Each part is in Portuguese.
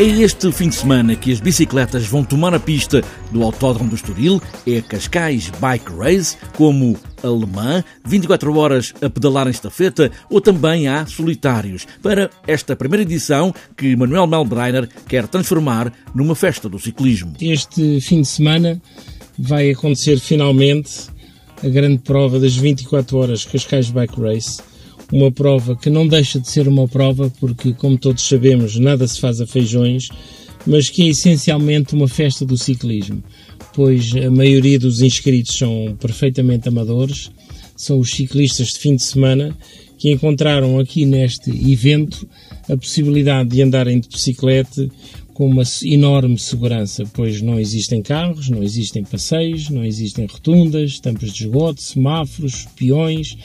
É este fim de semana que as bicicletas vão tomar a pista do Autódromo do Estoril, é a Cascais Bike Race, como alemã, 24 horas a pedalar em estafeta, ou também há solitários, para esta primeira edição que Manuel Melbreiner quer transformar numa festa do ciclismo. Este fim de semana vai acontecer finalmente a grande prova das 24 horas Cascais Bike Race, uma prova que não deixa de ser uma prova, porque, como todos sabemos, nada se faz a feijões, mas que é essencialmente uma festa do ciclismo, pois a maioria dos inscritos são perfeitamente amadores, são os ciclistas de fim de semana que encontraram aqui neste evento a possibilidade de andarem de bicicleta com uma enorme segurança, pois não existem carros, não existem passeios, não existem rotundas, tampas de esgoto, semáforos, peões,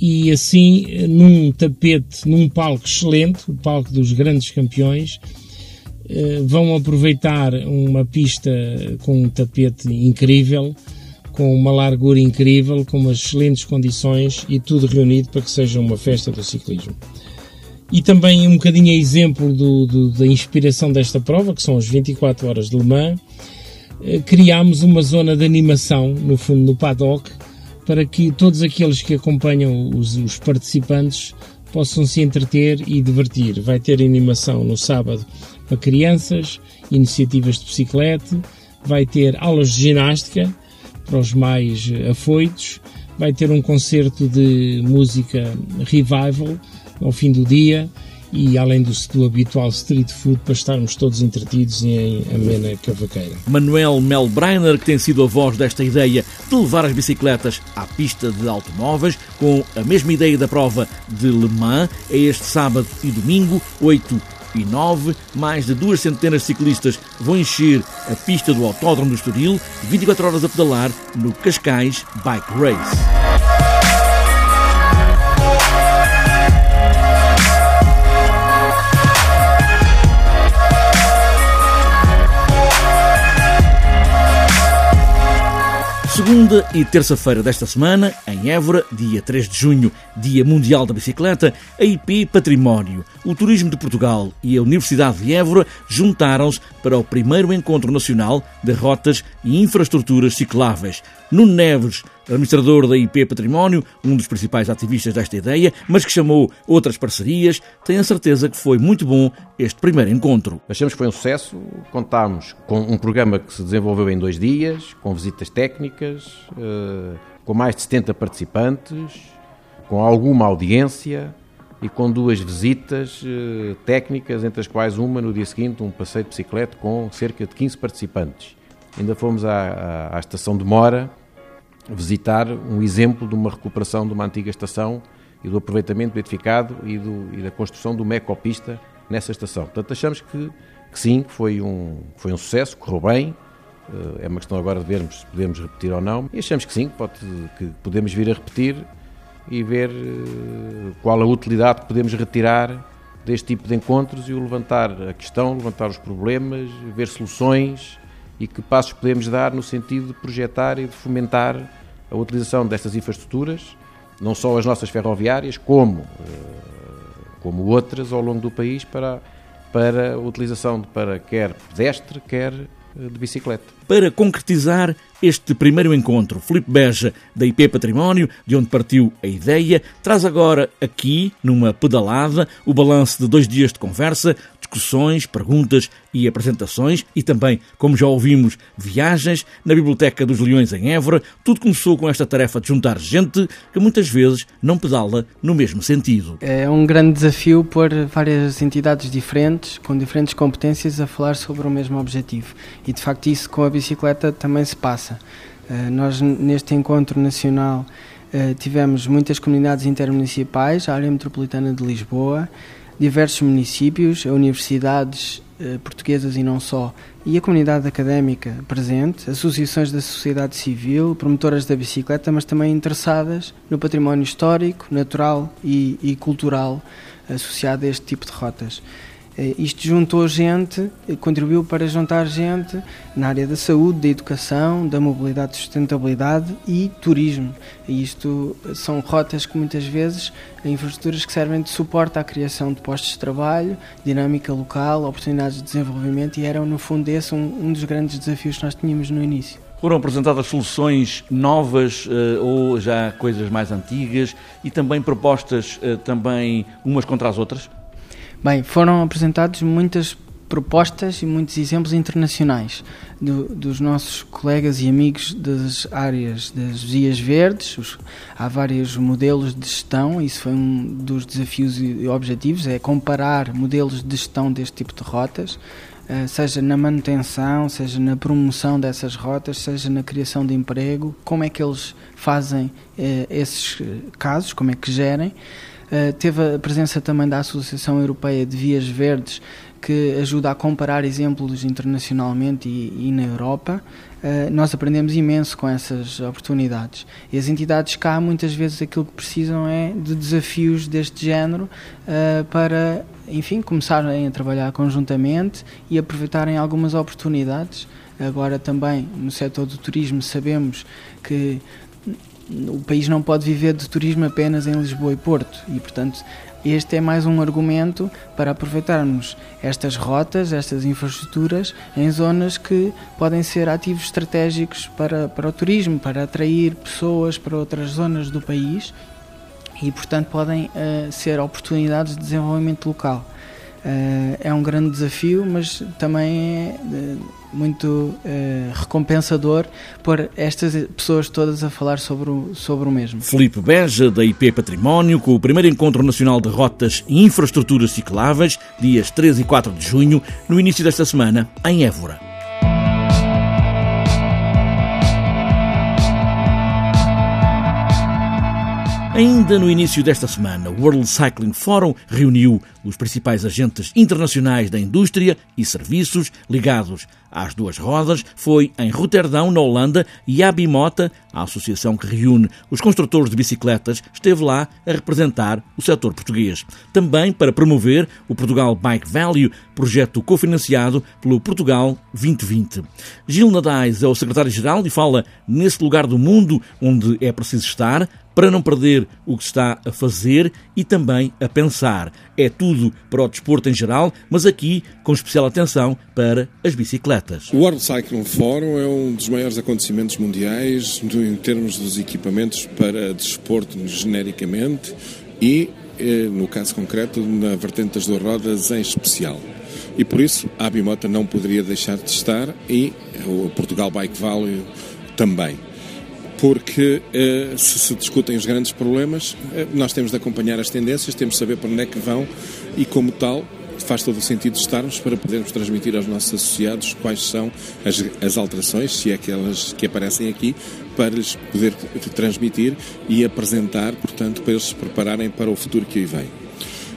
e assim, num tapete, num palco excelente, o palco dos grandes campeões, eh, vão aproveitar uma pista com um tapete incrível, com uma largura incrível, com umas excelentes condições e tudo reunido para que seja uma festa do ciclismo. E também um bocadinho a exemplo do, do, da inspiração desta prova, que são as 24 horas de Le Mans, eh, criámos uma zona de animação, no fundo, no paddock, para que todos aqueles que acompanham os, os participantes possam se entreter e divertir. Vai ter animação no sábado para crianças, iniciativas de bicicleta, vai ter aulas de ginástica para os mais afoitos, vai ter um concerto de música revival ao fim do dia e além do, do, habitual street food para estarmos todos entretidos em amena cavaqueira. Manuel Melbreiner, que tem sido a voz desta ideia de levar as bicicletas à pista de automóveis, com a mesma ideia da prova de Le Mans, é este sábado e domingo, 8 e 9, mais de duas centenas de ciclistas vão encher a pista do Autódromo do Estoril, 24 horas a pedalar no Cascais Bike Race. Segunda e terça-feira desta semana, em Évora, dia 3 de junho, Dia Mundial da Bicicleta, a IP Património, o Turismo de Portugal e a Universidade de Évora juntaram-se para o primeiro encontro nacional de rotas e infraestruturas cicláveis. Nuno Neves, administrador da IP Património, um dos principais ativistas desta ideia, mas que chamou outras parcerias, tem a certeza que foi muito bom este primeiro encontro. Achamos que foi um sucesso, contámos com um programa que se desenvolveu em dois dias, com visitas técnicas, eh, com mais de 70 participantes, com alguma audiência e com duas visitas eh, técnicas, entre as quais uma no dia seguinte, um passeio de bicicleta com cerca de 15 participantes. Ainda fomos à, à, à estação de Mora visitar um exemplo de uma recuperação de uma antiga estação e do aproveitamento do edificado e, do, e da construção do mecopista nessa estação. Portanto, achamos que, que sim, que foi um, foi um sucesso, correu bem, eh, é uma questão agora de vermos se podemos repetir ou não, e achamos que sim, pode, que podemos vir a repetir e ver eh, qual a utilidade que podemos retirar deste tipo de encontros e o levantar a questão, levantar os problemas, ver soluções e que passos podemos dar no sentido de projetar e de fomentar a utilização destas infraestruturas, não só as nossas ferroviárias, como, eh, como outras ao longo do país, para, para a utilização de, para quer pedestre, quer eh, de bicicleta. Para concretizar este primeiro encontro, Filipe Beja, da IP Património, de onde partiu a ideia, traz agora aqui, numa pedalada, o balanço de dois dias de conversa, discussões, perguntas e apresentações e também, como já ouvimos, viagens na Biblioteca dos Leões em Évora. Tudo começou com esta tarefa de juntar gente que muitas vezes não pedala no mesmo sentido. É um grande desafio pôr várias entidades diferentes, com diferentes competências, a falar sobre o mesmo objetivo. E de facto, isso com a bicicleta também se passa. Uh, nós, neste encontro nacional, uh, tivemos muitas comunidades intermunicipais, a área metropolitana de Lisboa diversos municípios, universidades eh, portuguesas e não só, e a comunidade académica presente, associações da sociedade civil, promotoras da bicicleta, mas também interessadas no património histórico, natural e, e cultural associado a este tipo de rotas. Eh, isto juntou gente, eh, contribuiu para juntar gente na área da saúde, da educação, da mobilidade sustentabilidade e turismo. Isto são rotas que muitas vezes, infraestruturas que servem de suporte à criação de postos de trabalho, dinâmica local, oportunidades de desenvolvimento e eram no fundo esse um, um dos grandes desafios que nós tínhamos no início. Foram apresentadas soluções novas ou já coisas mais antigas e também propostas também umas contra as outras? Bem, foram apresentadas muitas propostas e muitos exemplos internacionais do, dos nossos colegas e amigos das áreas das vias verdes. Os, há vários modelos de gestão, isso foi um dos desafios e objetivos, é comparar modelos de gestão deste tipo de rotas, eh, seja na manutenção, seja na promoção dessas rotas, seja na criação de emprego, como é que eles fazem eh, esses casos, como é que gerem. Uh, teve a presença também da Associação Europeia de Vias Verdes, que ajuda a comparar exemplos internacionalmente e, e na Europa. Uh, nós aprendemos imenso com essas oportunidades. E as entidades cá, muitas vezes, aquilo que precisam é de desafios deste género uh, para, enfim, começarem a trabalhar conjuntamente e aproveitarem algumas oportunidades. Agora, também no setor do turismo, sabemos que o país não pode viver de turismo apenas em Lisboa e Porto e, portanto, este é mais um argumento para aproveitarmos estas rotas, estas infraestruturas em zonas que podem ser ativos estratégicos para, para o turismo, para atrair pessoas para outras zonas do país e, portanto, podem uh, ser oportunidades de desenvolvimento local. Uh, é um grande desafio, mas também é uh, muito uh, recompensador por estas pessoas todas a falar sobre o, sobre o mesmo. Felipe Beja, da IP Património, com o primeiro Encontro Nacional de Rotas e Infraestruturas Cicláveis, dias 3 e 4 de junho, no início desta semana, em Évora. Ainda no início desta semana, o World Cycling Forum reuniu os principais agentes internacionais da indústria e serviços ligados às duas rodas. Foi em Roterdão, na Holanda, e a Bimota, a associação que reúne os construtores de bicicletas, esteve lá a representar o setor português. Também para promover o Portugal Bike Value, projeto cofinanciado pelo Portugal 2020. Gil Nadais é o secretário-geral e fala nesse lugar do mundo onde é preciso estar para não perder o que está a fazer e também a pensar. É tudo para o desporto em geral, mas aqui com especial atenção para as bicicletas. O World Cycling Forum é um dos maiores acontecimentos mundiais em termos dos equipamentos para desporto genericamente e, eh, no caso concreto, na vertente das duas rodas em especial. E por isso a Abimota não poderia deixar de estar e o Portugal Bike Value também porque eh, se se discutem os grandes problemas, eh, nós temos de acompanhar as tendências, temos de saber para onde é que vão e, como tal, faz todo o sentido estarmos para podermos transmitir aos nossos associados quais são as, as alterações, se é aquelas que aparecem aqui, para lhes poder transmitir e apresentar, portanto, para eles se prepararem para o futuro que aí vem.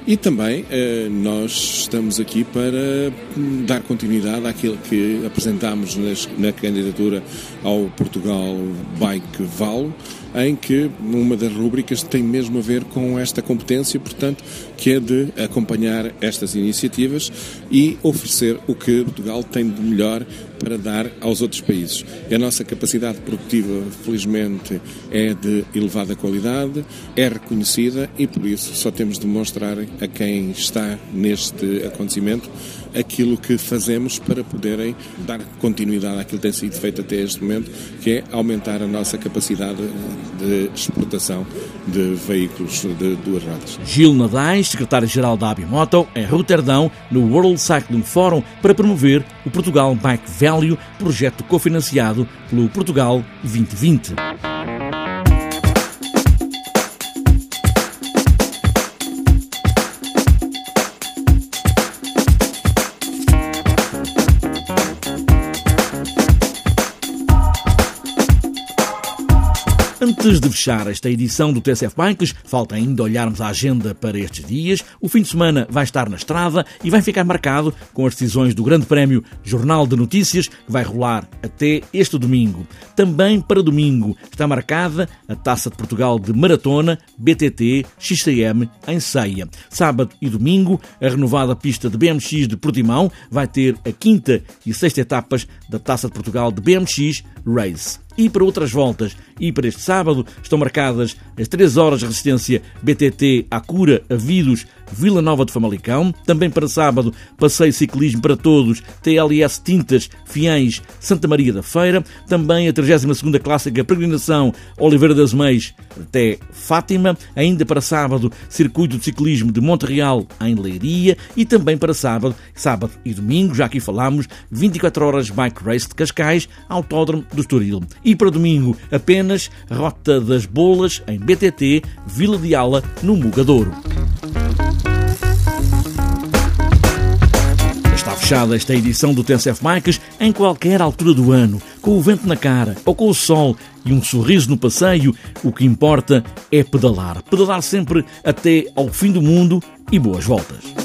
E também eh, nós estamos aqui para hum, dar continuidade àquilo que apresentámos na candidatura ao Portugal Bike Valo, em que uma das rubricas tem mesmo a ver com esta competência, portanto, que é de acompanhar estas iniciativas e oferecer o que Portugal tem de melhor para dar aos outros países. A nossa capacidade produtiva, felizmente, é de elevada qualidade, é reconhecida e por isso só temos de mostrar a quem está neste acontecimento aquilo que fazemos para poderem dar continuidade àquilo que tem sido feito até este momento, que é aumentar a nossa capacidade de exportação de veículos de duas rodas. Gil Nadais, secretário-geral da Abimoto, em Roterdão, no World Cycling Forum, para promover o Portugal Bike Projeto cofinanciado pelo Portugal 2020. Antes de fechar esta edição do TSF Bikes, falta ainda olharmos a agenda para estes dias. O fim de semana vai estar na estrada e vai ficar marcado com as decisões do Grande Prémio Jornal de Notícias, que vai rolar até este domingo. Também para domingo está marcada a Taça de Portugal de Maratona BTT XCM em Ceia. Sábado e domingo, a renovada pista de BMX de Portimão vai ter a quinta e sexta etapas da Taça de Portugal de BMX Race e para outras voltas. E para este sábado estão marcadas as 3 horas de resistência BTT à cura a Vidos Vila Nova de Famalicão. Também para sábado, passeio ciclismo para todos, TLS Tintas, Fiães, Santa Maria da Feira. Também a 32ª Clássica Peregrinação Oliveira das Meias até Fátima. Ainda para sábado, Circuito de Ciclismo de Monte Real em Leiria. E também para sábado, sábado e domingo, já aqui falámos, 24 horas Bike Race de Cascais, Autódromo do Estoril. E para domingo, apenas Rota das Bolas em BTT, Vila de Ala, no Mugadouro. Está fechada esta edição do TSF Bikes em qualquer altura do ano, com o vento na cara ou com o sol e um sorriso no passeio, o que importa é pedalar. Pedalar sempre até ao fim do mundo e boas voltas.